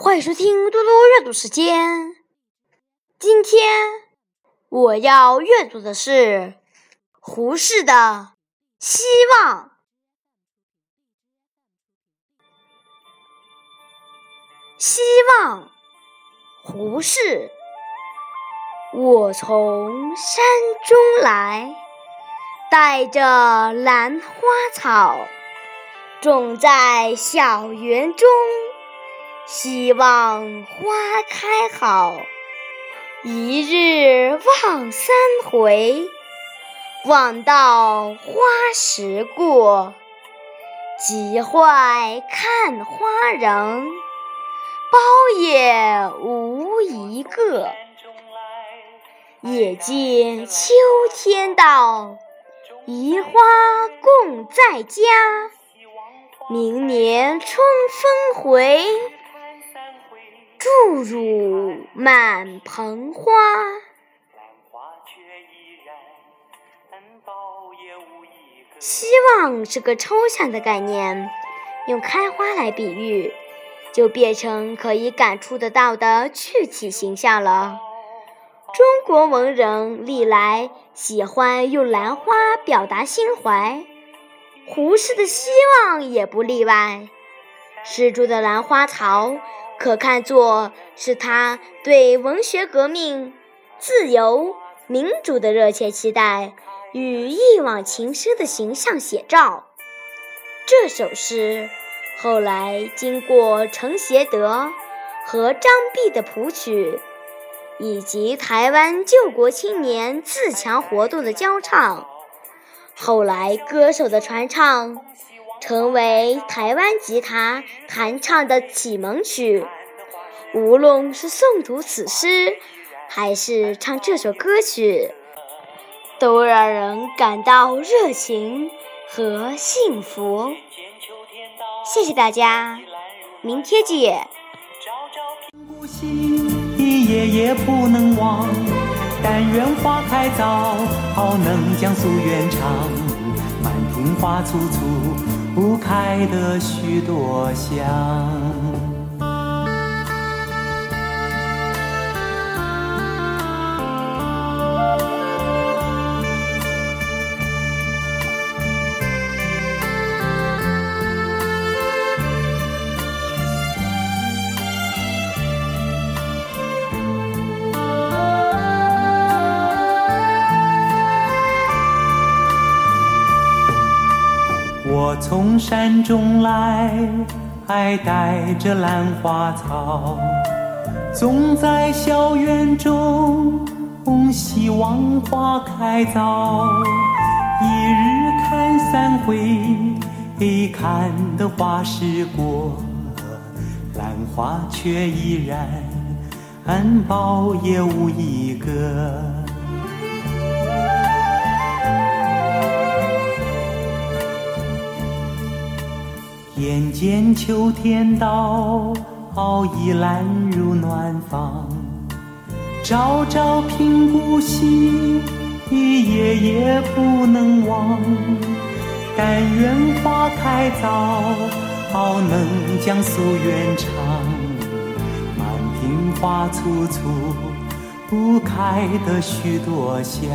欢迎收听多多阅读时间。今天我要阅读的是胡适的《希望》。希望，胡适。我从山中来，带着兰花草，种在小园中。希望花开好，一日望三回，望到花时过，急坏看花人，苞也无一个。也见秋天到，移花共在家，明年春风回。注入满盆花。希望是个抽象的概念，用开花来比喻，就变成可以感触得到的具体形象了。中国文人历来喜欢用兰花表达心怀，胡适的希望也不例外。诗中的兰花草。可看作是他对文学革命、自由、民主的热切期待与一往情深的形象写照。这首诗后来经过陈协德和张弼的谱曲，以及台湾救国青年自强活动的教唱，后来歌手的传唱。成为台湾吉他弹唱的启蒙曲。无论是诵读此诗，还是唱这首歌曲，都让人感到热情和幸福。谢谢大家，明天见。夜夜不能忘，但愿花开早，能将夙愿偿。满庭花簇簇。不开的许多香。我从山中来，还带着兰花草，种在小园中，希望花开早。一日看三回，看得花时过，兰花却依然，苞也无一个。眼见秋天到，倚兰入暖房。朝朝频顾惜，夜夜不能忘。但愿花开早，能将夙愿偿。满庭花簇簇，不开的许多香。